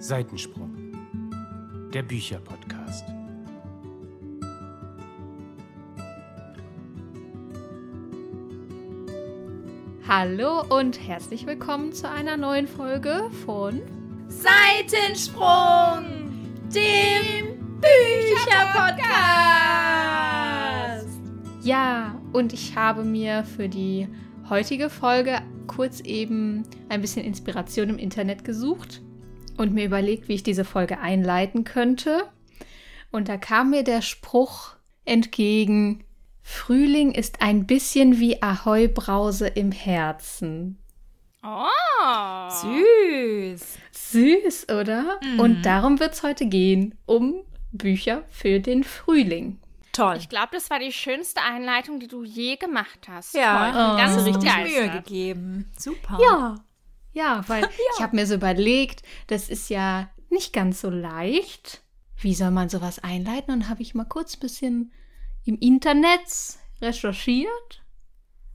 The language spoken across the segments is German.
Seitensprung, der Bücherpodcast. Hallo und herzlich willkommen zu einer neuen Folge von Seitensprung, dem Bücherpodcast. Ja, und ich habe mir für die heutige Folge kurz eben ein bisschen Inspiration im Internet gesucht und mir überlegt, wie ich diese Folge einleiten könnte. Und da kam mir der Spruch entgegen, Frühling ist ein bisschen wie Ahoi-Brause im Herzen. Oh, Süß. Süß, oder? Mhm. Und darum wird es heute gehen, um Bücher für den Frühling. Toll. ich glaube, das war die schönste Einleitung, die du je gemacht hast. ja, Toll. Oh. ganz hast du richtig. Mühe gegeben. Super. Ja, ja, weil ich habe mir so überlegt, das ist ja nicht ganz so leicht. Wie soll man sowas einleiten? Und habe ich mal kurz ein bisschen im Internet recherchiert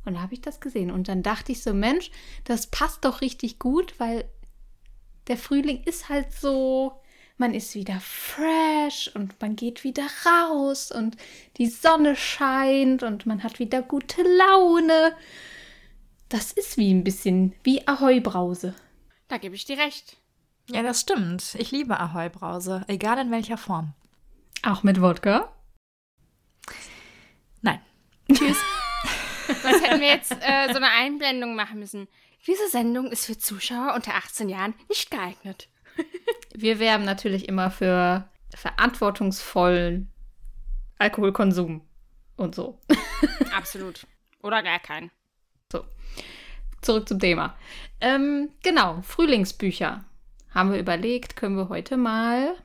und habe ich das gesehen. Und dann dachte ich so, Mensch, das passt doch richtig gut, weil der Frühling ist halt so, man ist wieder fresh und man geht wieder raus und die Sonne scheint und man hat wieder gute Laune. Das ist wie ein bisschen wie Ahoi-Brause. Da gebe ich dir recht. Ja, das stimmt. Ich liebe Ahoi-Brause, egal in welcher Form. Auch mit Wodka? Nein. Tschüss. Sonst hätten wir jetzt äh, so eine Einblendung machen müssen. Diese Sendung ist für Zuschauer unter 18 Jahren nicht geeignet. Wir werben natürlich immer für verantwortungsvollen Alkoholkonsum und so. Absolut. Oder gar keinen. Zurück zum Thema. Ähm, genau, Frühlingsbücher. Haben wir überlegt, können wir heute mal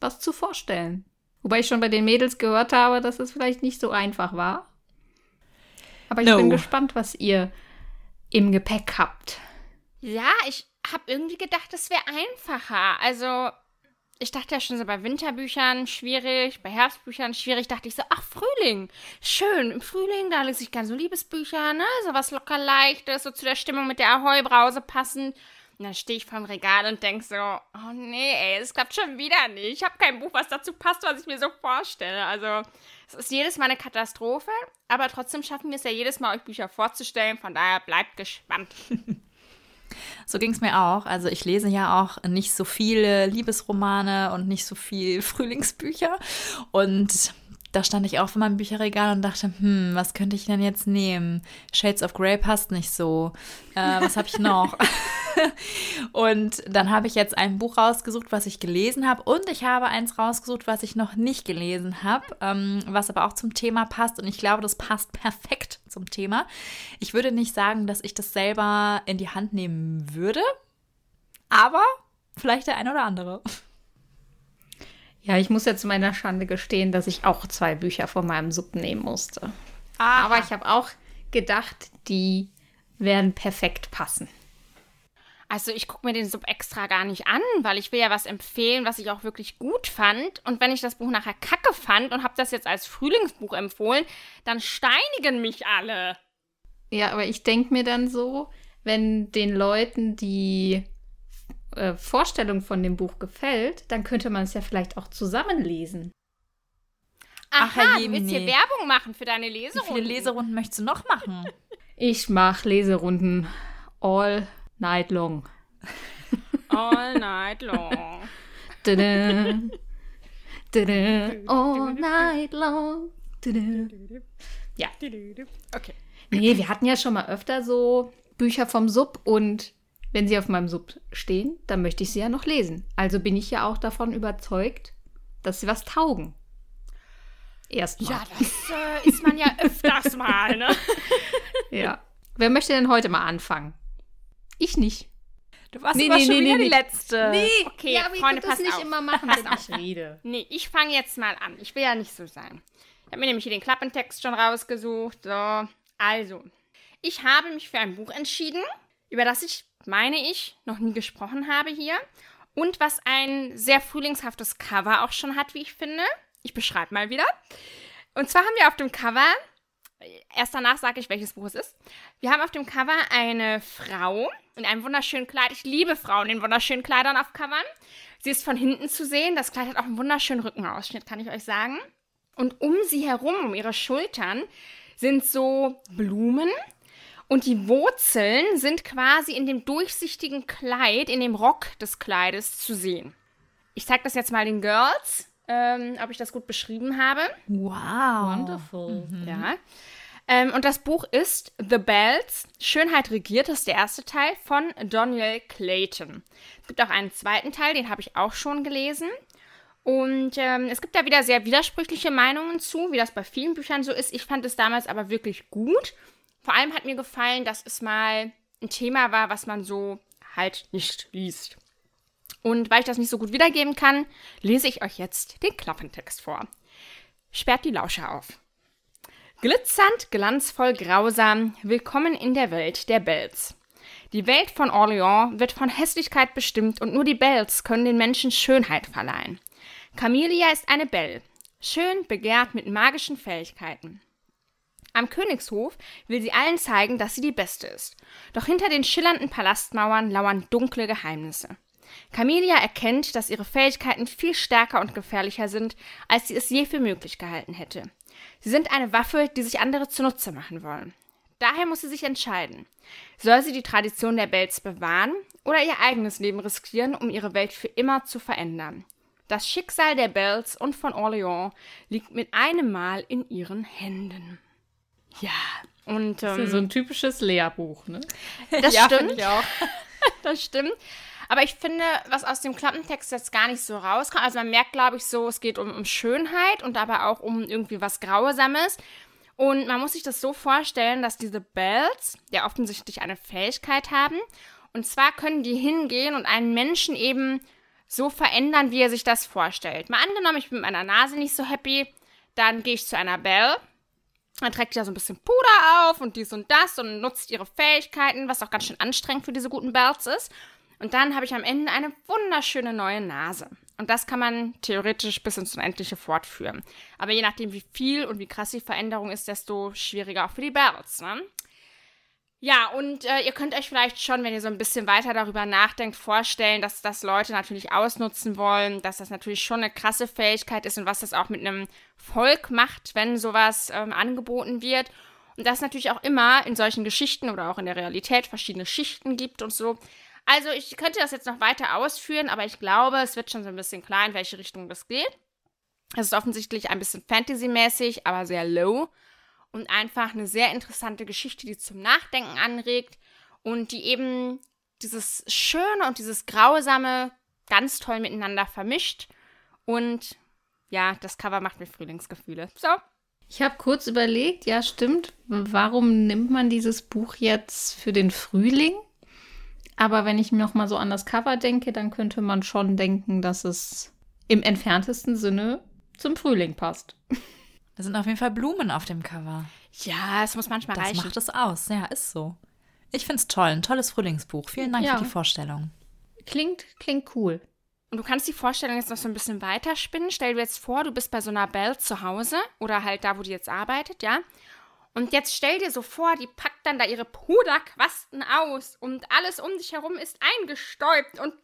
was zu vorstellen. Wobei ich schon bei den Mädels gehört habe, dass es vielleicht nicht so einfach war. Aber ich No. bin gespannt, was ihr im Gepäck habt. Ja, ich habe irgendwie gedacht, das wäre einfacher. Also, ich dachte ja schon so bei Winterbüchern schwierig, bei Herbstbüchern schwierig, dachte ich so, ach, Frühling. Schön, im Frühling, da lese ich gerne so Liebesbücher, ne? So was locker leichtes, so zu der Stimmung mit der Ahoi-Brause passend. Und dann stehe ich vorm Regal und denke so, oh nee, ey, es klappt schon wieder nicht. Ich habe kein Buch, was dazu passt, was ich mir so vorstelle. Also, es ist jedes Mal eine Katastrophe, aber trotzdem schaffen wir es ja jedes Mal, euch Bücher vorzustellen. Von daher bleibt gespannt. So ging es mir auch. Also ich lese ja auch nicht so viele Liebesromane und nicht so viel Frühlingsbücher. Und da stand ich auch vor meinem Bücherregal und dachte, hm, was könnte ich denn jetzt nehmen? Shades of Grey passt nicht so. Äh, was habe ich noch? und dann habe ich jetzt ein Buch rausgesucht, was ich gelesen habe. Und ich habe eins rausgesucht, was ich noch nicht gelesen habe, ähm, was aber auch zum Thema passt. Und ich glaube, das passt perfekt zum Thema. Ich würde nicht sagen, dass ich das selber in die Hand nehmen würde, aber vielleicht der ein oder andere. Ja, ich muss ja zu meiner Schande gestehen, dass ich auch zwei Bücher von meinem Sub nehmen musste. Aber ich habe auch gedacht, die werden perfekt passen. Also ich gucke mir den Sub extra gar nicht an, weil ich will ja was empfehlen, was ich auch wirklich gut fand. Und wenn ich das Buch nachher kacke fand und habe das jetzt als Frühlingsbuch empfohlen, dann steinigen mich alle. Ja, aber ich denke mir dann so, wenn den Leuten die äh, Vorstellung von dem Buch gefällt, dann könnte man es ja vielleicht auch zusammenlesen. Ach, Aha, Herr du willst hier. Werbung machen für deine Wie Leserunden. viele Leserunden möchtest du noch machen? Ich mache Leserunden all night long. All night long. Tada. Tada. All night long. Tada. Ja. Okay. Nee, wir hatten ja schon mal öfter so Bücher vom Sub und wenn sie auf meinem Sub stehen, dann möchte ich sie ja noch lesen. Also bin ich ja auch davon überzeugt, dass sie was taugen. Erstmal. Ja, das äh, ist man ja öfters mal, ne? Ja. Wer möchte denn heute mal anfangen? Ich nicht. Du warst Nee, nee, schon nee, wieder nee, die nee. letzte. Okay, ja, aber ich Freunde, kann das nicht auf. immer machen, wenn ich rede. Nee, ich fange jetzt mal an. Ich will ja nicht so sein. Ich habe mir nämlich hier den Klappentext schon rausgesucht. So, also. Ich habe mich für ein Buch entschieden, über das ich, meine ich, noch nie gesprochen habe hier. Und was ein sehr frühlingshaftes Cover auch schon hat, wie ich finde. Ich beschreibe mal wieder. Und zwar haben wir auf dem Cover Erst danach sage ich, welches Buch es ist. Wir haben auf dem Cover eine Frau in einem wunderschönen Kleid. Ich liebe Frauen in wunderschönen Kleidern auf Covern. Sie ist von hinten zu sehen. Das Kleid hat auch einen wunderschönen Rückenausschnitt, kann ich euch sagen. Und um sie herum, um ihre Schultern, sind so Blumen. Und die Wurzeln sind quasi in dem durchsichtigen Kleid, in dem Rock des Kleides zu sehen. Ich zeige das jetzt mal den Girls, ähm, ob ich das gut beschrieben habe. Wow. Wonderful. Ja. Ähm, und das Buch ist The Bells, Schönheit regiert, das ist der erste Teil von Daniel Clayton. Es gibt auch einen zweiten Teil, den habe ich auch schon gelesen. Und ähm, es gibt da wieder sehr widersprüchliche Meinungen zu, wie das bei vielen Büchern so ist. Ich fand es damals aber wirklich gut. Vor allem hat mir gefallen, dass es mal ein Thema war, was man so halt nicht liest. Und weil ich das nicht so gut wiedergeben kann, lese ich euch jetzt den Klappentext vor. Sperrt die Lauscher auf. Glitzernd, glanzvoll, grausam, willkommen in der Welt der Bells. Die Welt von Orléans wird von Hässlichkeit bestimmt und nur die Bells können den Menschen Schönheit verleihen. Camelia ist eine Belle, schön, begehrt, mit magischen Fähigkeiten. Am Königshof will sie allen zeigen, dass sie die Beste ist. Doch hinter den schillernden Palastmauern lauern dunkle Geheimnisse. Camelia erkennt, dass ihre Fähigkeiten viel stärker und gefährlicher sind, als sie es je für möglich gehalten hätte. Sie sind eine Waffe, die sich andere zunutze machen wollen. Daher muss sie sich entscheiden. Soll sie die Tradition der Bells bewahren oder ihr eigenes Leben riskieren, um ihre Welt für immer zu verändern? Das Schicksal der Bells und von Orléans liegt mit einem Mal in ihren Händen. Ja, und Das ist ja ähm, so ein typisches Lehrbuch, ne? das Ja, stimmt. ich auch. das stimmt. Aber ich finde, was aus dem Klappentext jetzt gar nicht so rauskommt, also man merkt, glaube ich, so, es geht um, um Schönheit und aber auch um irgendwie was Grausames. Und man muss sich das so vorstellen, dass diese Bells ja offensichtlich eine Fähigkeit haben. Und zwar können die hingehen und einen Menschen eben so verändern, wie er sich das vorstellt. Mal angenommen, ich bin mit meiner Nase nicht so happy, dann gehe ich zu einer Belle. Dann trägt die da so ein bisschen Puder auf und dies und das und nutzt ihre Fähigkeiten, was auch ganz schön anstrengend für diese guten Bells ist. Und dann habe ich am Ende eine wunderschöne neue Nase. Und das kann man theoretisch bis ins Unendliche fortführen. Aber je nachdem, wie viel und wie krass die Veränderung ist, desto schwieriger auch für die Bells. Ne? Ja, und äh, ihr könnt euch vielleicht schon, wenn ihr so ein bisschen weiter darüber nachdenkt, vorstellen, dass das Leute natürlich ausnutzen wollen, dass das natürlich schon eine krasse Fähigkeit ist und was das auch mit einem Volk macht, wenn sowas ähm, angeboten wird. Und dass es natürlich auch immer in solchen Geschichten oder auch in der Realität verschiedene Schichten gibt und so. Also ich könnte das jetzt noch weiter ausführen, aber ich glaube, es wird schon so ein bisschen klar, in welche Richtung das geht. Es ist offensichtlich ein bisschen Fantasy-mäßig, aber sehr low und einfach eine sehr interessante Geschichte, die zum Nachdenken anregt und die eben dieses Schöne und dieses Grausame ganz toll miteinander vermischt. Und ja, das Cover macht mir Frühlingsgefühle. So. Ich habe kurz überlegt, ja stimmt, warum nimmt man dieses Buch jetzt für den Frühling? Aber wenn ich mir noch mal so an das Cover denke, dann könnte man schon denken, dass es im entferntesten Sinne zum Frühling passt. Da sind auf jeden Fall Blumen auf dem Cover. Ja, es muss manchmal Das reichen. macht es aus. Ja, ist so. Ich finde es toll. Ein tolles Frühlingsbuch. Vielen Dank Ja. für die Vorstellung. Klingt, klingt cool. Und du kannst die Vorstellung jetzt noch so ein bisschen weiterspinnen. Stell dir jetzt vor, du bist bei so einer Belle zu Hause oder halt da, wo die jetzt arbeitet, ja. Und jetzt stell dir so vor, die packt dann da ihre Puderquasten aus und alles um dich herum ist eingestäubt und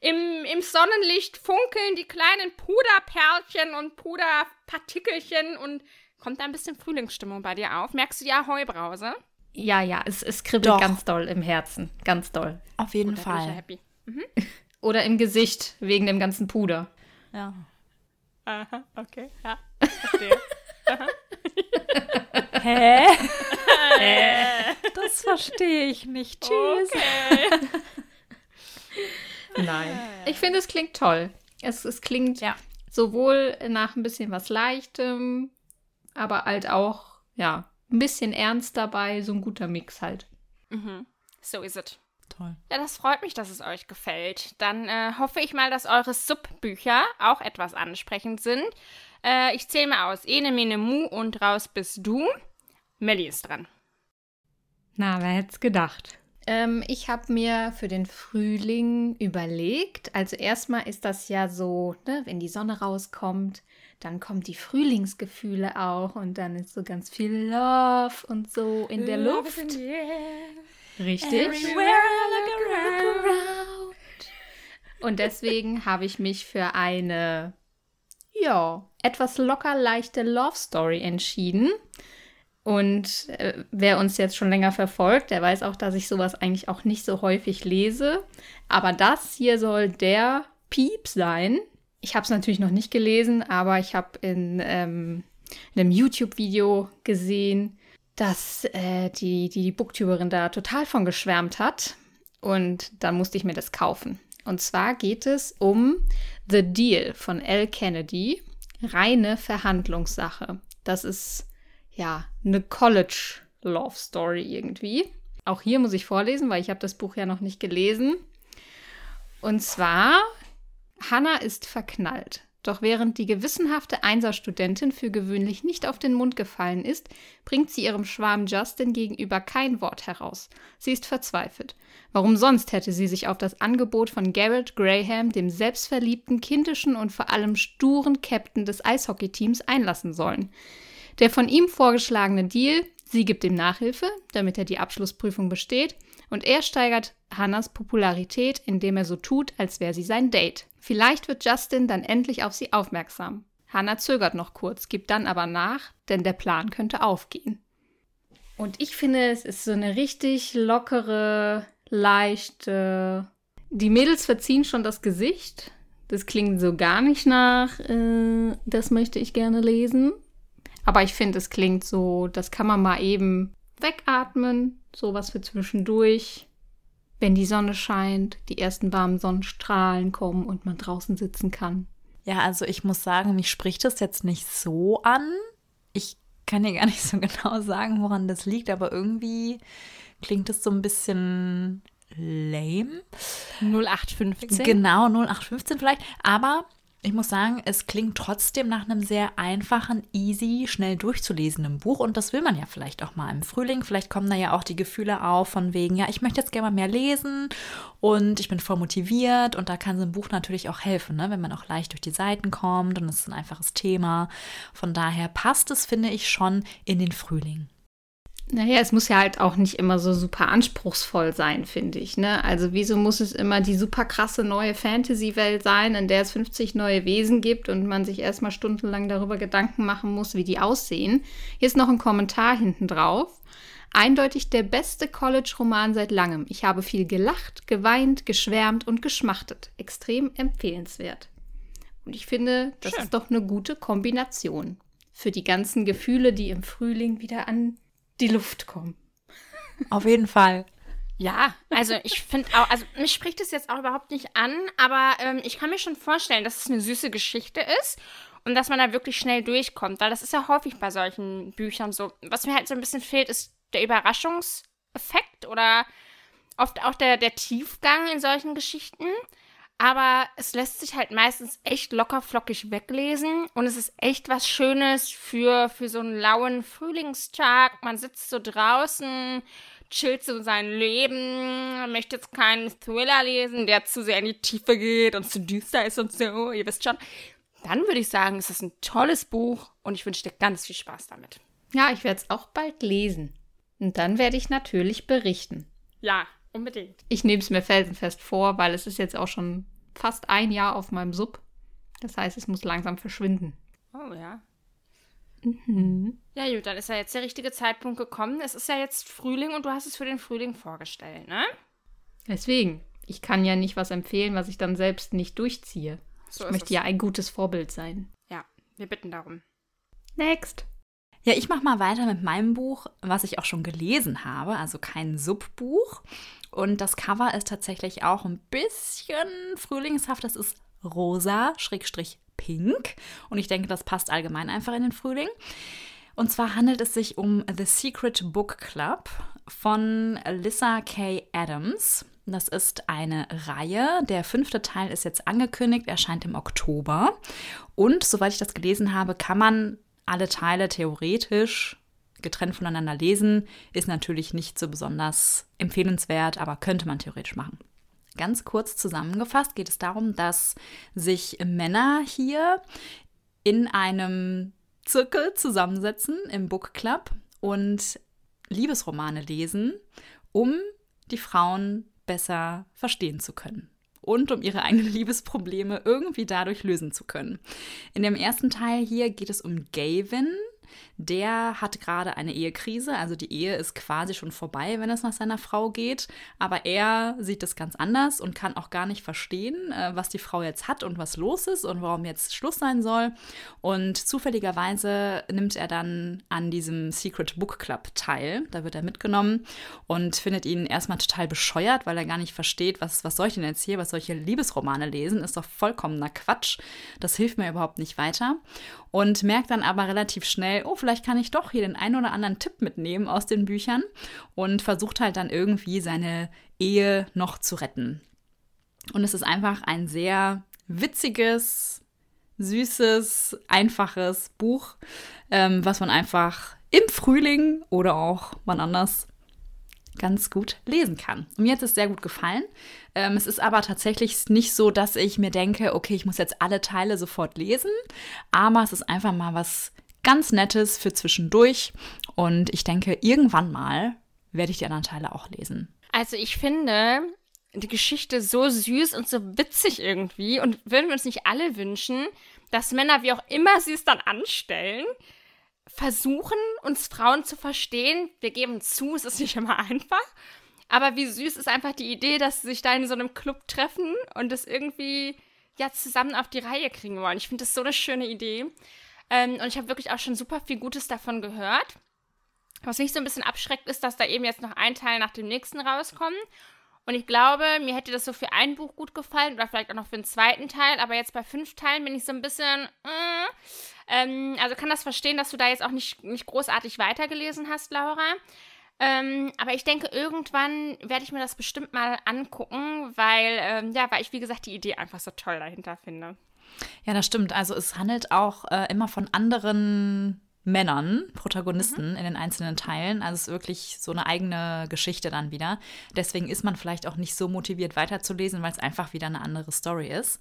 im, im Sonnenlicht funkeln die kleinen Puderperlchen und Puderpartikelchen und kommt da ein bisschen Frühlingsstimmung bei dir auf. Merkst du die Ahoi-Brause? Ja, ja, es, es kribbelt Doch. ganz doll im Herzen. Ganz doll. Auf jeden ja Fall. happy. Oder im Gesicht, wegen dem ganzen Puder. Ja. Aha, okay, ja. Verstehe. Hä? das verstehe ich nicht. Tschüss. Nein. Ich finde, es klingt toll. Es, es klingt Ja. sowohl nach ein bisschen was Leichtem, aber halt auch, ja, ein bisschen ernst dabei. So ein guter Mix halt. mhm. So ist es. Toll. Ja, das freut mich, dass es euch gefällt. Dann äh, hoffe ich mal, dass eure Sub-Bücher auch etwas ansprechend sind. Äh, ich zähle mal aus. Ene, Mene, Mu und raus bist du. Melli ist dran. Na, wer hätte es gedacht? Ähm, ich habe mir für den Frühling überlegt, also erstmal ist das ja so, ne, wenn die Sonne rauskommt, dann kommen die Frühlingsgefühle auch und dann ist so ganz viel Love und so in der Luft. Richtig. Und deswegen habe ich mich für eine, ja, etwas locker leichte Love Story entschieden. Und äh, wer uns jetzt schon länger verfolgt, der weiß auch, dass ich sowas eigentlich auch nicht so häufig lese. Aber das hier soll der Piep sein. Ich habe es natürlich noch nicht gelesen, aber ich habe in, ähm, in einem YouTube-Video gesehen, dass äh, die, die Booktuberin da total von geschwärmt hat. Und dann musste ich mir das kaufen. Und zwar geht es um The Deal von L. Kennedy. Reine Verhandlungssache. Das ist ja eine College Love Story irgendwie. Auch hier muss ich vorlesen, weil ich habe das Buch ja noch nicht gelesen. Und zwar, Hannah ist verknallt. Doch während die gewissenhafte Einserstudentin für gewöhnlich nicht auf den Mund gefallen ist, bringt sie ihrem Schwarm Justin gegenüber kein Wort heraus. Sie ist verzweifelt. Warum sonst hätte sie sich auf das Angebot von Garrett Graham, dem selbstverliebten, kindischen und vor allem sturen Captain des Eishockeyteams, einlassen sollen? Der von ihm vorgeschlagene Deal, sie gibt ihm Nachhilfe, damit er die Abschlussprüfung besteht, und er steigert Hannas Popularität, indem er so tut, als wäre sie sein Date. Vielleicht wird Justin dann endlich auf sie aufmerksam. Hannah zögert noch kurz, gibt dann aber nach, denn der Plan könnte aufgehen. Und ich finde, es ist so eine richtig lockere, leichte. Die Mädels verziehen schon das Gesicht. Das klingt so gar nicht nach, äh, das möchte ich gerne lesen. Aber ich finde, es klingt so, das kann man mal eben wegatmen, sowas für zwischendurch wenn die Sonne scheint, die ersten warmen Sonnenstrahlen kommen und man draußen sitzen kann. Ja, also ich muss sagen, mich spricht das jetzt nicht so an. Ich kann dir gar nicht so genau sagen, woran das liegt, aber irgendwie klingt es so ein bisschen lame. 0815. Genau, 0815 vielleicht. Aber ich muss sagen, es klingt trotzdem nach einem sehr einfachen, easy, schnell durchzulesenden Buch. Und das will man ja vielleicht auch mal im Frühling. Vielleicht kommen da ja auch die Gefühle auf von wegen, ja, ich möchte jetzt gerne mal mehr lesen und ich bin voll motiviert. Und da kann so ein Buch natürlich auch helfen, ne? wenn man auch leicht durch die Seiten kommt und es ist ein einfaches Thema. Von daher passt es, finde ich, schon in den Frühling. Naja, es muss ja halt auch nicht immer so super anspruchsvoll sein, finde ich. Ne? Also wieso muss es immer die super krasse neue Fantasy-Welt sein, in der es 50 neue Wesen gibt und man sich erstmal stundenlang darüber Gedanken machen muss, wie die aussehen? Hier ist noch ein Kommentar hinten drauf. Eindeutig der beste College-Roman seit langem. Ich habe viel gelacht, geweint, geschwärmt und geschmachtet. Extrem empfehlenswert. Und ich finde, das Schön. ist doch eine gute Kombination für die ganzen Gefühle, die im Frühling wieder an die Luft kommen. Auf jeden Fall. Ja, also ich finde auch, also mich spricht es jetzt auch überhaupt nicht an, aber ähm, ich kann mir schon vorstellen, dass es eine süße Geschichte ist und dass man da wirklich schnell durchkommt, weil das ist ja häufig bei solchen Büchern so. Was mir halt so ein bisschen fehlt, ist der Überraschungseffekt oder oft auch der, der Tiefgang in solchen Geschichten. Aber es lässt sich halt meistens echt locker flockig weglesen und es ist echt was Schönes für, für so einen lauen Frühlingstag. Man sitzt so draußen, chillt so sein Leben, möchte jetzt keinen Thriller lesen, der zu sehr in die Tiefe geht und zu düster ist und so, ihr wisst schon. Dann würde ich sagen, es ist ein tolles Buch und ich wünsche dir ganz viel Spaß damit. Ja, ich werde es auch bald lesen. Und dann werde ich natürlich berichten. Ja, Unbedingt. Ich nehme es mir felsenfest vor, weil es ist jetzt auch schon fast ein Jahr auf meinem Sub. Das heißt, es muss langsam verschwinden. Oh ja. Mhm. Ja, gut, dann ist ja jetzt der richtige Zeitpunkt gekommen. Es ist ja jetzt Frühling und du hast es für den Frühling vorgestellt, ne? Deswegen. Ich kann ja nicht was empfehlen, was ich dann selbst nicht durchziehe. So ich möchte es. ja ein gutes Vorbild sein. Ja, wir bitten darum. Next. Ja, ich mache mal weiter mit meinem Buch, was ich auch schon gelesen habe, also kein Subbuch. Und das Cover ist tatsächlich auch ein bisschen frühlingshaft. Das ist rosa, Schrägstrich pink. Und ich denke, das passt allgemein einfach in den Frühling. Und zwar handelt es sich um The Secret Book Club von Lissa K. Adams. Das ist eine Reihe. Der fünfte Teil ist jetzt angekündigt, erscheint im Oktober. Und soweit ich das gelesen habe, kann man alle Teile theoretisch getrennt voneinander lesen, ist natürlich nicht so besonders empfehlenswert, aber könnte man theoretisch machen. Ganz kurz zusammengefasst geht es darum, dass sich Männer hier in einem Zirkel zusammensetzen im Book Club und Liebesromane lesen, um die Frauen besser verstehen zu können und um ihre eigenen Liebesprobleme irgendwie dadurch lösen zu können. In dem ersten Teil hier geht es um Gavin, der hat gerade eine Ehekrise, also die Ehe ist quasi schon vorbei, wenn es nach seiner Frau geht, aber er sieht es ganz anders und kann auch gar nicht verstehen, äh, was die Frau jetzt hat und was los ist und warum jetzt Schluss sein soll. Und zufälligerweise nimmt er dann an diesem Secret Book Club teil, da wird er mitgenommen und findet ihn erstmal total bescheuert, weil er gar nicht versteht, was, was soll ich denn jetzt hier, was solche Liebesromane lesen, ist doch vollkommener Quatsch, das hilft mir überhaupt nicht weiter. Und merkt dann aber relativ schnell, oh, vielleicht kann ich doch hier den einen oder anderen Tipp mitnehmen aus den Büchern und versucht halt dann irgendwie seine Ehe noch zu retten. Und es ist einfach ein sehr witziges, süßes, einfaches Buch, ähm, was man einfach im Frühling oder auch wann anders ganz gut lesen kann. Und mir hat es sehr gut gefallen. Ähm, es ist aber tatsächlich nicht so, dass ich mir denke, okay, ich muss jetzt alle Teile sofort lesen, aber es ist einfach mal was ganz Nettes für zwischendurch. Und ich denke, irgendwann mal werde ich die anderen Teile auch lesen. Also ich finde die Geschichte so süß und so witzig irgendwie. Und würden wir uns nicht alle wünschen, dass Männer, wie auch immer sie es dann anstellen, versuchen, uns Frauen zu verstehen. Wir geben zu, es ist nicht immer einfach. Aber wie süß ist einfach die Idee, dass sie sich da in so einem Club treffen und das irgendwie ja zusammen auf die Reihe kriegen wollen. Ich finde das so eine schöne Idee. Ähm, und ich habe wirklich auch schon super viel Gutes davon gehört. Was mich so ein bisschen abschreckt, ist, dass da eben jetzt noch ein Teil nach dem nächsten rauskommt. Und ich glaube, mir hätte das so für ein Buch gut gefallen oder vielleicht auch noch für einen zweiten Teil. Aber jetzt bei fünf Teilen bin ich so ein bisschen. Äh, ähm, also kann das verstehen, dass du da jetzt auch nicht, nicht großartig weitergelesen hast, Laura. Ähm, aber ich denke, irgendwann werde ich mir das bestimmt mal angucken, weil, ähm, ja, weil ich, wie gesagt, die Idee einfach so toll dahinter finde. Ja, das stimmt. Also es handelt auch äh, immer von anderen Männern, Protagonisten mhm. in den einzelnen Teilen. Also es ist wirklich so eine eigene Geschichte dann wieder. Deswegen ist man vielleicht auch nicht so motiviert weiterzulesen, weil es einfach wieder eine andere Story ist.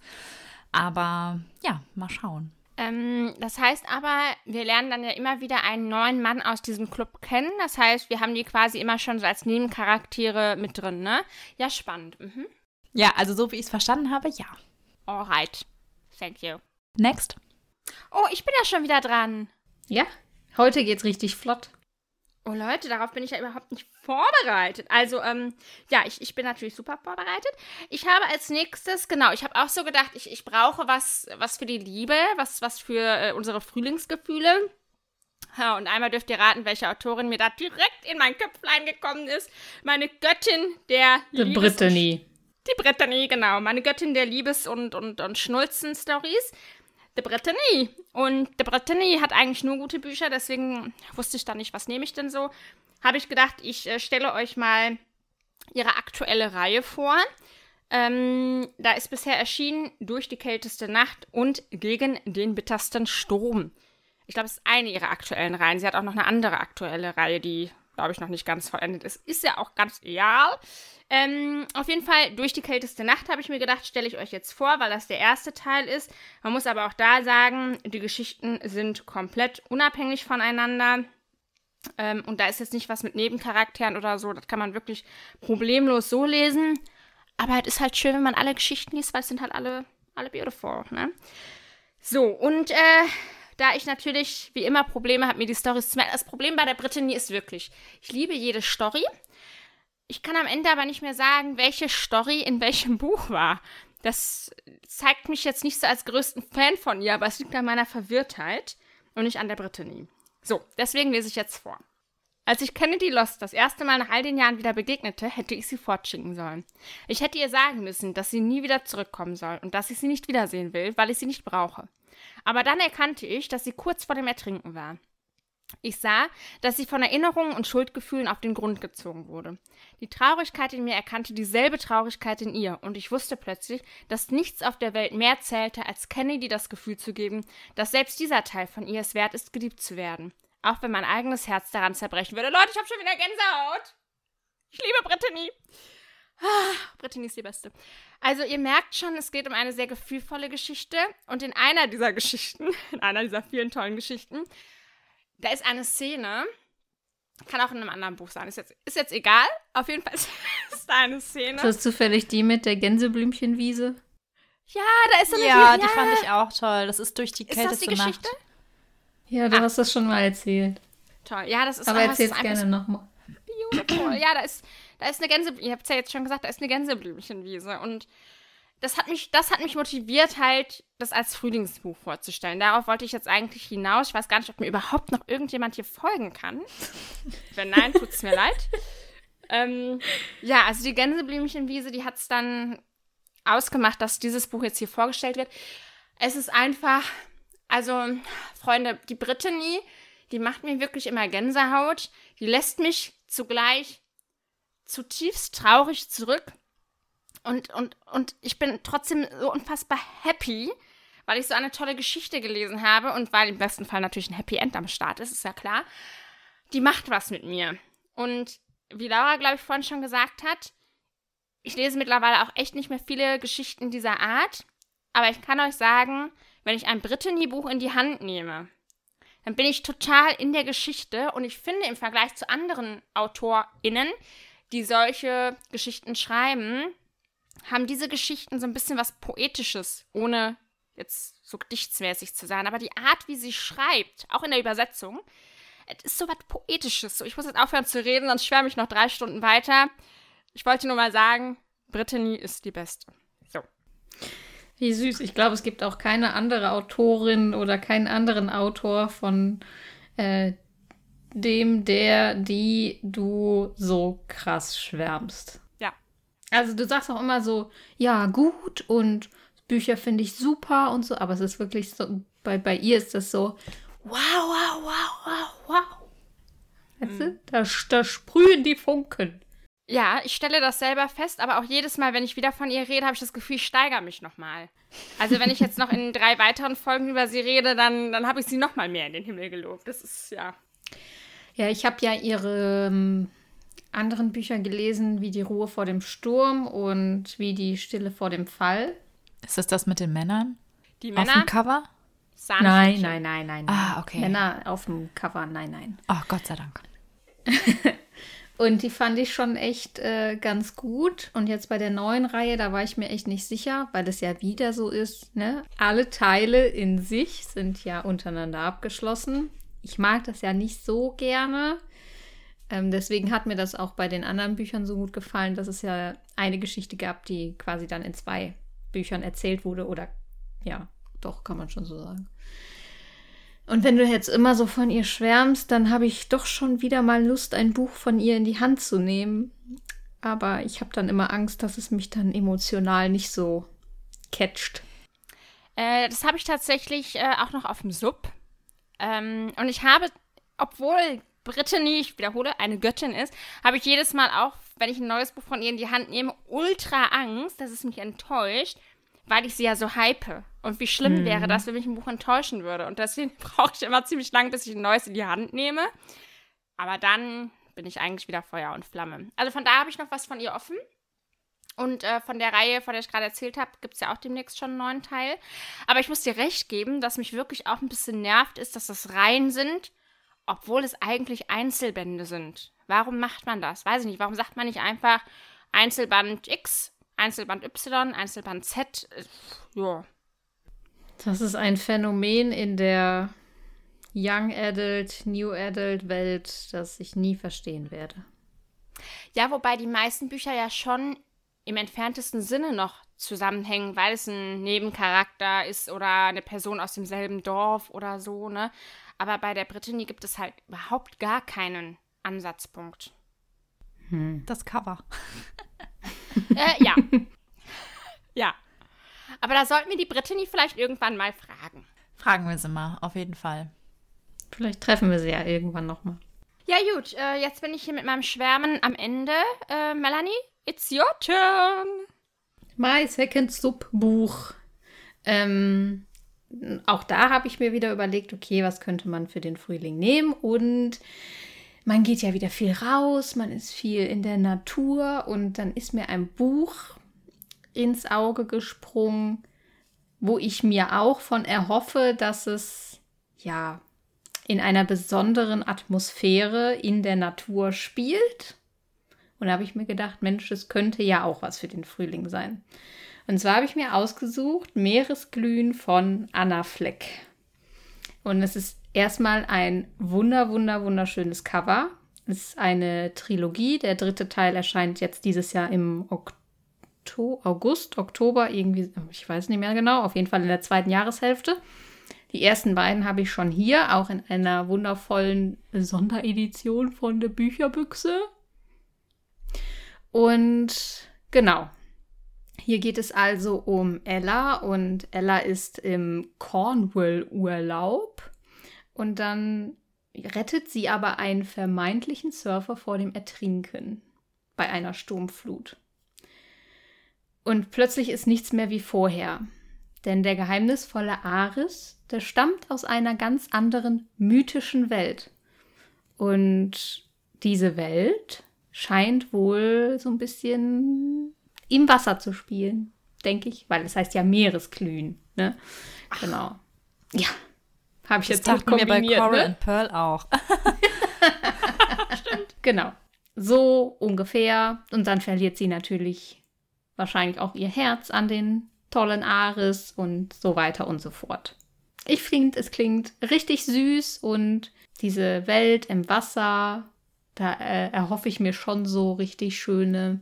Aber ja, mal schauen. Ähm, das heißt aber, wir lernen dann ja immer wieder einen neuen Mann aus diesem Club kennen. Das heißt, wir haben die quasi immer schon so als Nebencharaktere mit drin, ne? Ja, spannend. Mhm. Ja, also so wie ich es verstanden habe, ja. Alright. Thank you. Next. Oh, ich bin ja schon wieder dran. Ja, heute geht's richtig flott. Oh Leute, darauf bin ich ja überhaupt nicht vorbereitet. Also, ähm, ja, ich, ich bin natürlich super vorbereitet. Ich habe als nächstes, genau, ich habe auch so gedacht, ich, ich brauche was, was für die Liebe, was, was für äh, unsere Frühlingsgefühle. Ja, und einmal dürft ihr raten, welche Autorin mir da direkt in mein Köpflein gekommen ist. Meine Göttin der The Liebes Brittany. Die Brittany, genau. Meine Göttin der Liebes- und, und, und Schnulzen-Stories. The Brittany. Und The Brittany hat eigentlich nur gute Bücher, deswegen wusste ich da nicht, was nehme ich denn so. Habe ich gedacht, ich äh, stelle euch mal ihre aktuelle Reihe vor. Ähm, da ist bisher erschienen Durch die kälteste Nacht und Gegen den bittersten Sturm. Ich glaube, es ist eine ihrer aktuellen Reihen. Sie hat auch noch eine andere aktuelle Reihe, die glaube ich, noch nicht ganz vollendet ist. Ist ja auch ganz egal. Ähm, auf jeden Fall, durch die kälteste Nacht habe ich mir gedacht, stelle ich euch jetzt vor, weil das der erste Teil ist. Man muss aber auch da sagen, die Geschichten sind komplett unabhängig voneinander. Ähm, und da ist jetzt nicht was mit Nebencharakteren oder so. Das kann man wirklich problemlos so lesen. Aber es ist halt schön, wenn man alle Geschichten liest, weil es sind halt alle, alle beautiful, ne? So, und äh, da ich natürlich wie immer Probleme habe, mir die Storys zu merken. Das Problem bei der Brittany ist wirklich, ich liebe jede Story. Ich kann am Ende aber nicht mehr sagen, welche Story in welchem Buch war. Das zeigt mich jetzt nicht so als größten Fan von ihr, aber es liegt an meiner Verwirrtheit und nicht an der Brittany. So, deswegen lese ich jetzt vor. Als ich Kennedy Lost das erste Mal nach all den Jahren wieder begegnete, hätte ich sie fortschicken sollen. Ich hätte ihr sagen müssen, dass sie nie wieder zurückkommen soll und dass ich sie nicht wiedersehen will, weil ich sie nicht brauche. Aber dann erkannte ich, dass sie kurz vor dem Ertrinken war. Ich sah, dass sie von Erinnerungen und Schuldgefühlen auf den Grund gezogen wurde. Die Traurigkeit in mir erkannte dieselbe Traurigkeit in ihr, und ich wusste plötzlich, dass nichts auf der Welt mehr zählte, als Kennedy das Gefühl zu geben, dass selbst dieser Teil von ihr es wert ist, geliebt zu werden. Auch wenn mein eigenes Herz daran zerbrechen würde. Leute, ich habe schon wieder Gänsehaut. Ich liebe Brittany. Ah, Brittany ist die Beste. Also ihr merkt schon, es geht um eine sehr gefühlvolle Geschichte. Und in einer dieser Geschichten, in einer dieser vielen tollen Geschichten, da ist eine Szene, kann auch in einem anderen Buch sein, ist jetzt, ist jetzt egal. Auf jeden Fall ist da eine Szene. Ist das zufällig die mit der Gänseblümchenwiese? Ja, da ist so eine Ja, die fand ich auch toll. Das ist durch die Ist das die kälteste Geschichte? Nacht. Ja, du hast das schon mal erzählt. Toll. Ja, das ist Aber erzähl's einfach gerne nochmal. beautiful. Ja, da ist, da ist eine Gänse, ihr habt es ja jetzt schon gesagt, da ist eine Gänseblümchenwiese. Und das hat mich, das hat mich motiviert, halt, das als Frühlingsbuch vorzustellen. Darauf wollte ich jetzt eigentlich hinaus. Ich weiß gar nicht, ob mir überhaupt noch irgendjemand hier folgen kann. Wenn nein, tut es mir leid. Ähm, ja, also die Gänseblümchenwiese, die hat es dann ausgemacht, dass dieses Buch jetzt hier vorgestellt wird. Es ist einfach, also, Freunde, die Brittany, die macht mir wirklich immer Gänsehaut. Die lässt mich zugleich zutiefst traurig zurück. Und, und, und ich bin trotzdem so unfassbar happy, weil ich so eine tolle Geschichte gelesen habe und weil im besten Fall natürlich ein Happy End am Start ist, ist ja klar. Die macht was mit mir. Und wie Laura, glaube ich, vorhin schon gesagt hat, ich lese mittlerweile auch echt nicht mehr viele Geschichten dieser Art. Aber ich kann euch sagen, wenn ich ein Brittany-Buch in die Hand nehme, dann bin ich total in der Geschichte und ich finde im Vergleich zu anderen AutorInnen, die solche Geschichten schreiben, haben diese Geschichten so ein bisschen was Poetisches, ohne jetzt so gedichtsmäßig zu sein. Aber die Art, wie sie schreibt, auch in der Übersetzung, es ist so was Poetisches. So, ich muss jetzt aufhören zu reden, sonst schwärme ich noch drei Stunden weiter. Ich wollte nur mal sagen, Brittany ist die Beste. So. Wie süß. Ich glaube, es gibt auch keine andere Autorin oder keinen anderen Autor von äh, dem, der, die du so krass schwärmst. Ja. Also du sagst auch immer so, ja, gut und Bücher finde ich super und so, aber es ist wirklich so, bei, bei ihr ist das so, wow, wow, wow, wow, wow. Weißt du? Da, da sprühen die Funken. Ja, ich stelle das selber fest, aber auch jedes Mal, wenn ich wieder von ihr rede, habe ich das Gefühl, ich steigere mich nochmal. Also wenn ich jetzt noch in drei weiteren Folgen über sie rede, dann, dann habe ich sie nochmal mehr in den Himmel gelobt. Das ist, ja. Ja, ich habe ja ihre ähm, anderen Bücher gelesen, wie Die Ruhe vor dem Sturm und wie Die Stille vor dem Fall. Ist das das mit den Männern? Die Auf Männer dem Cover? Nein, nein, nein, nein. Ah, okay. Männer auf dem Cover, nein, nein. Oh, Gott sei Dank. Und die fand ich schon echt äh, ganz gut. Und jetzt bei der neuen Reihe, da war ich mir echt nicht sicher, weil es ja wieder so ist, ne? Alle Teile in sich sind ja untereinander abgeschlossen. Ich mag das ja nicht so gerne. Ähm, deswegen hat mir das auch bei den anderen Büchern so gut gefallen, dass es ja eine Geschichte gab, die quasi dann in zwei Büchern erzählt wurde. Oder ja, doch, kann man schon so sagen. Und wenn du jetzt immer so von ihr schwärmst, dann habe ich doch schon wieder mal Lust, ein Buch von ihr in die Hand zu nehmen. Aber ich habe dann immer Angst, dass es mich dann emotional nicht so catcht. Äh, das habe ich tatsächlich äh, auch noch auf dem Sub. Ähm, und ich habe, obwohl Brittany, ich wiederhole, eine Göttin ist, habe ich jedes Mal auch, wenn ich ein neues Buch von ihr in die Hand nehme, ultra Angst, dass es mich enttäuscht, weil ich sie ja so hype. Und wie schlimm wäre das, wenn mich ein Buch enttäuschen würde. Und deswegen brauche ich immer ziemlich lang, bis ich ein neues in die Hand nehme. Aber dann bin ich eigentlich wieder Feuer und Flamme. Also von da habe ich noch was von ihr offen. Und äh, von der Reihe, von der ich gerade erzählt habe, gibt es ja auch demnächst schon einen neuen Teil. Aber ich muss dir recht geben, dass mich wirklich auch ein bisschen nervt, ist, dass das Reihen sind, obwohl es eigentlich Einzelbände sind. Warum macht man das? Weiß ich nicht. Warum sagt man nicht einfach Einzelband X, Einzelband Y, Einzelband Z? Äh, Ja. Das ist ein Phänomen in der Young Adult, New Adult Welt, das ich nie verstehen werde. Ja, wobei die meisten Bücher ja schon im entferntesten Sinne noch zusammenhängen, weil es ein Nebencharakter ist oder eine Person aus demselben Dorf oder so, ne? Aber bei der Brittany gibt es halt überhaupt gar keinen Ansatzpunkt. Das Cover. Äh, ja. ja. Aber da sollten wir die Brittany vielleicht irgendwann mal fragen. Fragen wir sie mal, auf jeden Fall. Vielleicht treffen wir sie ja irgendwann nochmal. Ja, gut, äh, jetzt bin ich hier mit meinem Schwärmen am Ende. Äh, Melanie, it's your turn. My Second Sub Buch. Ähm, auch da habe ich mir wieder überlegt, okay, was könnte man für den Frühling nehmen? Und man geht ja wieder viel raus, man ist viel in der Natur und dann ist mir ein Buch ins Auge gesprungen, wo ich mir auch von erhoffe, dass es ja in einer besonderen Atmosphäre in der Natur spielt. Und da habe ich mir gedacht, Mensch, es könnte ja auch was für den Frühling sein. Und zwar habe ich mir ausgesucht Meeresglühen von Anna Fleck. Und es ist erstmal ein wunder, wunder, wunderschönes Cover. Es ist eine Trilogie. Der dritte Teil erscheint jetzt dieses Jahr im Okto August, Oktober, irgendwie, ich weiß nicht mehr genau, auf jeden Fall in der zweiten Jahreshälfte. Die ersten beiden habe ich schon hier, auch in einer wundervollen Sonderedition von der Bücherbüchse. Und genau. Hier geht es also um Ella und Ella ist im Cornwall-Urlaub und dann rettet sie aber einen vermeintlichen Surfer vor dem Ertrinken bei einer Sturmflut. Und plötzlich ist nichts mehr wie vorher. Denn der geheimnisvolle Aris, der stammt aus einer ganz anderen mythischen Welt. Und diese Welt scheint wohl so ein bisschen im Wasser zu spielen, denke ich, weil es heißt ja Meeresglühen. Ne? Genau. Ja, habe ich Das jetzt dachten wir bei. Coral ne? and Pearl auch. Genau. So ungefähr. Und dann verliert sie natürlich wahrscheinlich auch ihr Herz an den tollen Ares und so weiter und so fort. Ich finde, es klingt richtig süß und diese Welt im Wasser, da äh, erhoffe ich mir schon so richtig schöne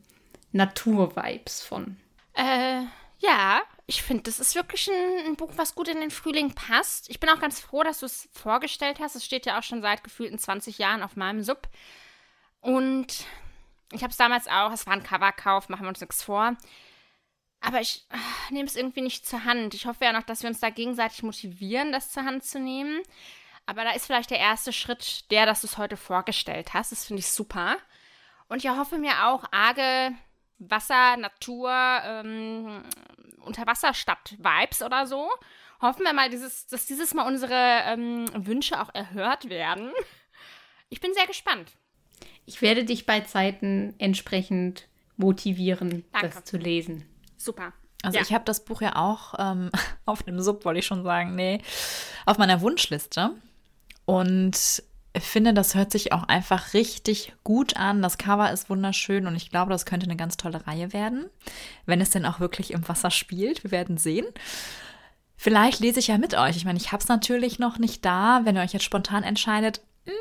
Natur-Vibes von. Äh, ja, ich finde, das ist wirklich ein, ein Buch, was gut in den Frühling passt. Ich bin auch ganz froh, dass du es vorgestellt hast. Es steht ja auch schon seit gefühlten 20 Jahren auf meinem Sub. Und ich habe es damals auch, es war ein Coverkauf, machen wir uns nichts vor. Aber ich äh, nehme es irgendwie nicht zur Hand. Ich hoffe ja noch, dass wir uns da gegenseitig motivieren, das zur Hand zu nehmen. Aber da ist vielleicht der erste Schritt der, dass du es heute vorgestellt hast. Das finde ich super. Und ich erhoffe mir auch arge Wasser, Natur, ähm, Unterwasserstadt-Vibes oder so. Hoffen wir mal, dieses, dass dieses Mal unsere ähm, Wünsche auch erhört werden. Ich bin sehr gespannt. Ich werde dich bei Zeiten entsprechend motivieren, Danke. das zu lesen. Super. Also Ja. ich habe das Buch ja auch ähm, auf dem Sub, wollte ich schon sagen, nee, auf meiner Wunschliste. Und ich finde, das hört sich auch einfach richtig gut an. Das Cover ist wunderschön und ich glaube, das könnte eine ganz tolle Reihe werden, wenn es denn auch wirklich im Wasser spielt. Wir werden sehen. Vielleicht lese ich ja mit euch. Ich meine, ich habe es natürlich noch nicht da. Wenn ihr euch jetzt spontan entscheidet, mh,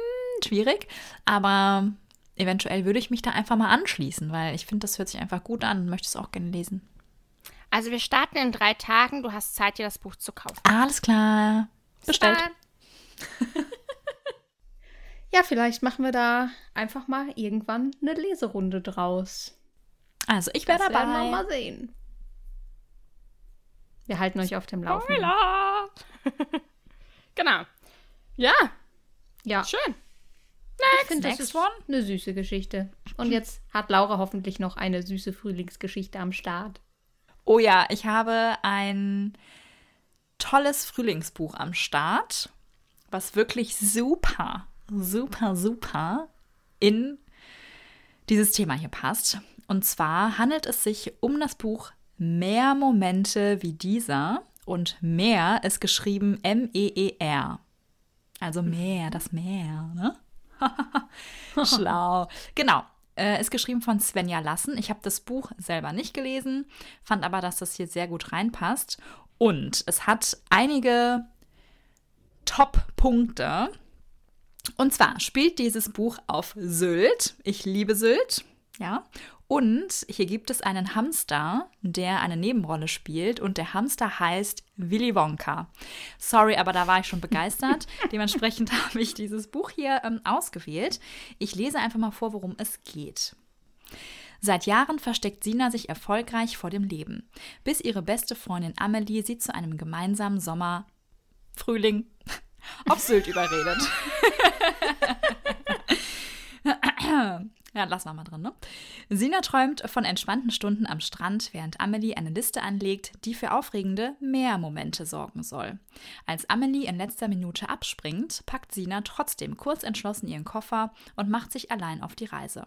schwierig. Aber eventuell würde ich mich da einfach mal anschließen, weil ich finde, das hört sich einfach gut an und möchte es auch gerne lesen. Also wir starten in drei Tagen. Du hast Zeit, dir das Buch zu kaufen. Alles klar. Bestellt. Ja, vielleicht machen wir da einfach mal irgendwann eine Leserunde draus. Also ich wäre Das werden wir dabei. mal sehen. Wir halten euch auf dem Laufenden. Spoiler. genau. Ja, Ja, schön. ich finde, das next ist one. eine süße Geschichte. Und jetzt hat Laura hoffentlich noch eine süße Frühlingsgeschichte am Start. Oh ja, ich habe ein tolles Frühlingsbuch am Start, was wirklich super, super, super in dieses Thema hier passt. Und zwar handelt es sich um das Buch Mehr Momente wie dieser und mehr ist geschrieben M-E-E-R. Also mehr, das Meer, ne? Schlau. Genau. Äh, ist geschrieben von Svenja Lassen. Ich habe das Buch selber nicht gelesen, fand aber, dass das hier sehr gut reinpasst. Und es hat einige Top-Punkte. Und zwar spielt dieses Buch auf Sylt. Ich liebe Sylt. Ja. Und hier gibt es einen Hamster, der eine Nebenrolle spielt. Und der Hamster heißt Willy Wonka. Sorry, aber da war ich schon begeistert. Dementsprechend habe ich dieses Buch hier ähm, ausgewählt. Ich lese einfach mal vor, worum es geht. Seit Jahren versteckt Sina sich erfolgreich vor dem Leben, bis ihre beste Freundin Amelie sie zu einem gemeinsamen Sommer, Frühling, auf Sylt überredet. Ja, lassen wir mal drin, ne? Sina träumt von entspannten Stunden am Strand, während Amelie eine Liste anlegt, die für aufregende Mehrmomente sorgen soll. Als Amelie in letzter Minute abspringt, packt Sina trotzdem kurz entschlossen ihren Koffer und macht sich allein auf die Reise.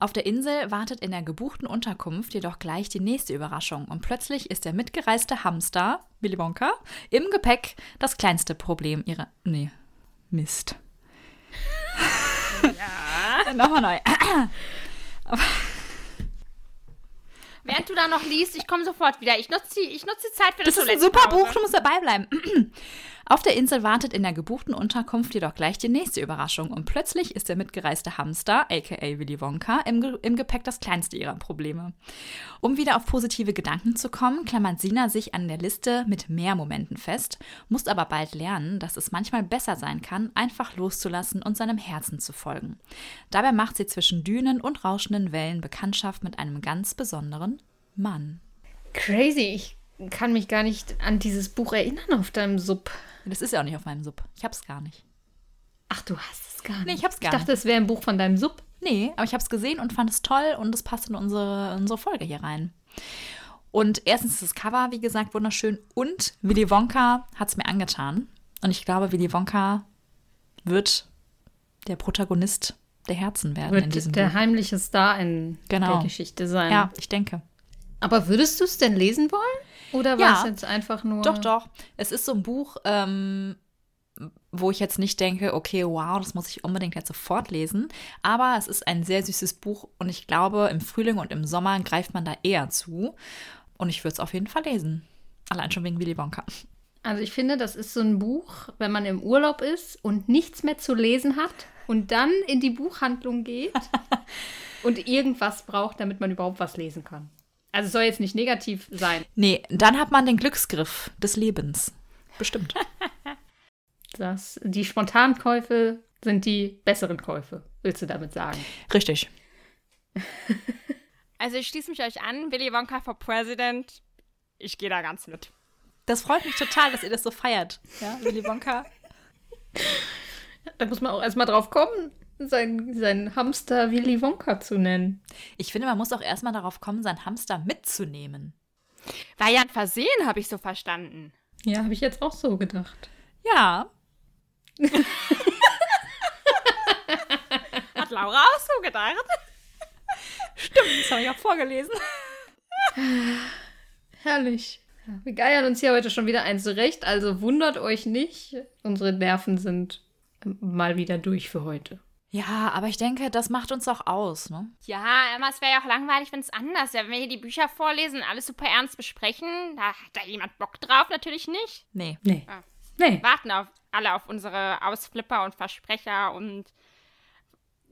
Auf der Insel wartet in der gebuchten Unterkunft jedoch gleich die nächste Überraschung und plötzlich ist der mitgereiste Hamster, Willy Wonka, im Gepäck das kleinste Problem ihrer. Nee, Mist. Ja. Nochmal neu. Während du da noch liest, ich komme sofort wieder. Ich nutze die, ich nutze die Zeit für Das ist ein super Buch, du musst dabei bleiben. Auf der Insel wartet in der gebuchten Unterkunft jedoch gleich die nächste Überraschung und plötzlich ist der mitgereiste Hamster, aka Willy Wonka, im, Ge im Gepäck das kleinste ihrer Probleme. Um wieder auf positive Gedanken zu kommen, klammert Sina sich an der Liste mit mehr Momenten fest, muss aber bald lernen, dass es manchmal besser sein kann, einfach loszulassen und seinem Herzen zu folgen. Dabei macht sie zwischen Dünen und rauschenden Wellen Bekanntschaft mit einem ganz besonderen Mann. Crazy. Ich kann mich gar nicht an dieses Buch erinnern auf deinem Sub. Das ist ja auch nicht auf meinem Sub. Ich hab's gar nicht. Ach, du hast es gar nicht. Nee, ich hab's gar Ich dachte, es wäre ein Buch von deinem Sub. Nee, aber ich habe es gesehen und fand es toll und es passt in unsere, unsere Folge hier rein. Und erstens ist das Cover, wie gesagt, wunderschön und Willy Wonka hat es mir angetan. Und ich glaube, Willy Wonka wird der Protagonist der Herzen werden in Wird diesem der Buch. heimliche Star in Genau. der Geschichte sein. Ja, ich denke. Aber würdest du es denn lesen wollen? Oder war Ja. es jetzt einfach nur. Doch, doch. Es ist so ein Buch, ähm, wo ich jetzt nicht denke, okay, wow, das muss ich unbedingt jetzt sofort lesen. Aber es ist ein sehr süßes Buch und ich glaube, im Frühling und im Sommer greift man da eher zu. Und ich würde es auf jeden Fall lesen. Allein schon wegen Willy Wonka. Also ich finde, das ist so ein Buch, wenn man im Urlaub ist und nichts mehr zu lesen hat und dann in die Buchhandlung geht und irgendwas braucht, damit man überhaupt was lesen kann. Also es soll jetzt nicht negativ sein. Nee, dann hat man den Glücksgriff des Lebens. Bestimmt. Das, die Spontankäufe sind die besseren Käufe, willst du damit sagen? Richtig. Also ich schließe mich euch an, Willy Wonka for President. Ich gehe da ganz mit. Das freut mich total, dass ihr das so feiert. Ja, Willy Wonka. Da muss man auch erstmal drauf kommen, seinen, seinen Hamster Willy Wonka zu nennen. Ich finde, man muss auch erstmal darauf kommen, seinen Hamster mitzunehmen. War ja ein Versehen, habe ich so verstanden. Ja, habe ich jetzt auch so gedacht. Ja, Hat Laura auch so gedacht? das habe ich auch vorgelesen. Herrlich. Wir geiern uns hier heute schon wieder ein zurecht, also wundert euch nicht. Unsere Nerven sind mal wieder durch für heute. Ja, aber ich denke, das macht uns auch aus, ne? Ja, aber es wäre ja auch langweilig, wenn es anders wäre. Wenn wir hier die Bücher vorlesen, alles super ernst besprechen, da hat da jemand Bock drauf, natürlich nicht. Nee. Nee. Ah. Nee. Warten auf alle auf unsere Ausflipper und Versprecher und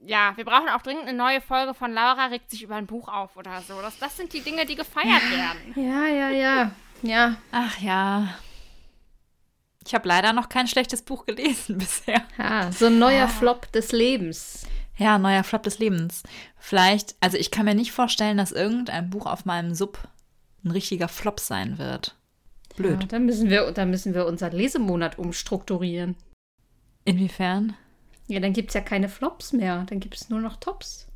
ja, wir brauchen auch dringend eine neue Folge von Laura regt sich über ein Buch auf oder so. Das, das sind die Dinge, die gefeiert werden. Ja, ja, ja. Ja. Ach ja. Ich habe leider noch kein schlechtes Buch gelesen bisher. ja so ein neuer Flop des Lebens. Ja, neuer Flop des Lebens. Vielleicht, also ich kann mir nicht vorstellen, dass irgendein Buch auf meinem Sub ein richtiger Flop sein wird. Blöd. Ja, dann, müssen wir, dann müssen wir unseren Lesemonat umstrukturieren. Inwiefern? Ja, dann gibt es ja keine Flops mehr. Dann gibt es nur noch Tops.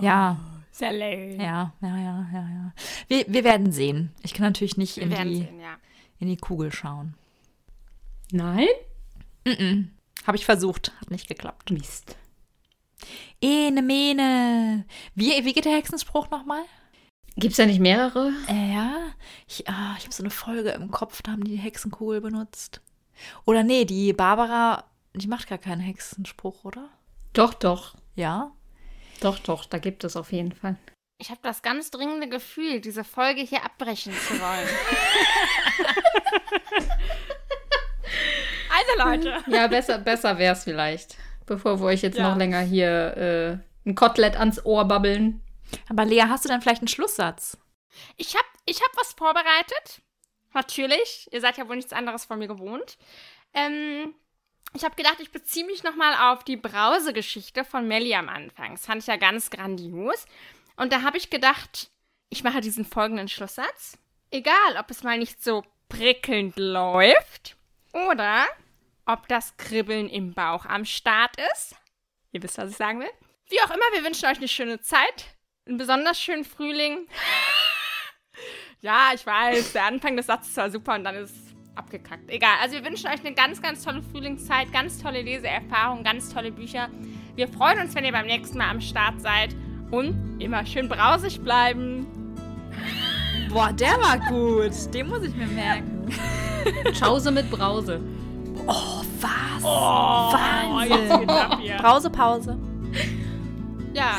Ja, Sehr lame. ja, ja, ja, ja, ja. Wir, wir werden sehen. Ich kann natürlich nicht Wir in die, sehen, ja. in die Kugel schauen. Nein? Habe ich versucht, hat nicht geklappt. Mist. Ene Mene. Wie, wie geht der Hexenspruch nochmal? Gibt es da nicht mehrere? Äh, ja, ich, ah, ich habe so eine Folge im Kopf, da haben die die Hexenkugel benutzt. Oder nee, die Barbara, die macht gar keinen Hexenspruch, oder? Doch, doch. Ja? Doch, doch. Da gibt es auf jeden Fall. Ich habe das ganz dringende Gefühl, diese Folge hier abbrechen zu wollen. also Leute. Ja, besser, besser wäre es vielleicht. Bevor wir euch jetzt Ja. noch länger hier äh, ein Kotelett ans Ohr babbeln. Aber Lea, hast du dann vielleicht einen Schlusssatz? Ich habe ich hab was vorbereitet. Natürlich. Ihr seid ja wohl nichts anderes von mir gewohnt. Ähm, ich habe gedacht, ich beziehe mich nochmal auf die Brause-Geschichte von Melly am Anfang. Das fand ich ja ganz grandios. Und da habe ich gedacht, ich mache diesen folgenden Schlusssatz. Egal, ob es mal nicht so prickelnd läuft oder ob das Kribbeln im Bauch am Start ist. Ihr wisst, was ich sagen will. Wie auch immer, wir wünschen euch eine schöne Zeit. Einen besonders schönen Frühling. ja, ich weiß, der Anfang des Satzes war super und dann ist es abgekackt. Egal, also wir wünschen euch eine ganz, ganz tolle Frühlingszeit, ganz tolle Leseerfahrungen, ganz tolle Bücher. Wir freuen uns, wenn ihr beim nächsten Mal am Start seid und immer schön brausig bleiben. Boah, der war gut. Den muss ich mir merken. Chause mit Brause. Oh, was? Oh, Wahnsinn. ab hier. Brausepause. Ja,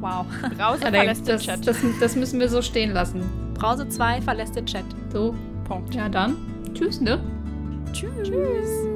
Wow. Brause Das, verlässt den das, Chat. das, das müssen wir so stehen lassen. Brause 2 verlässt den Chat. So, Punkt. ja dann. Tschüss, ne? Tschüss.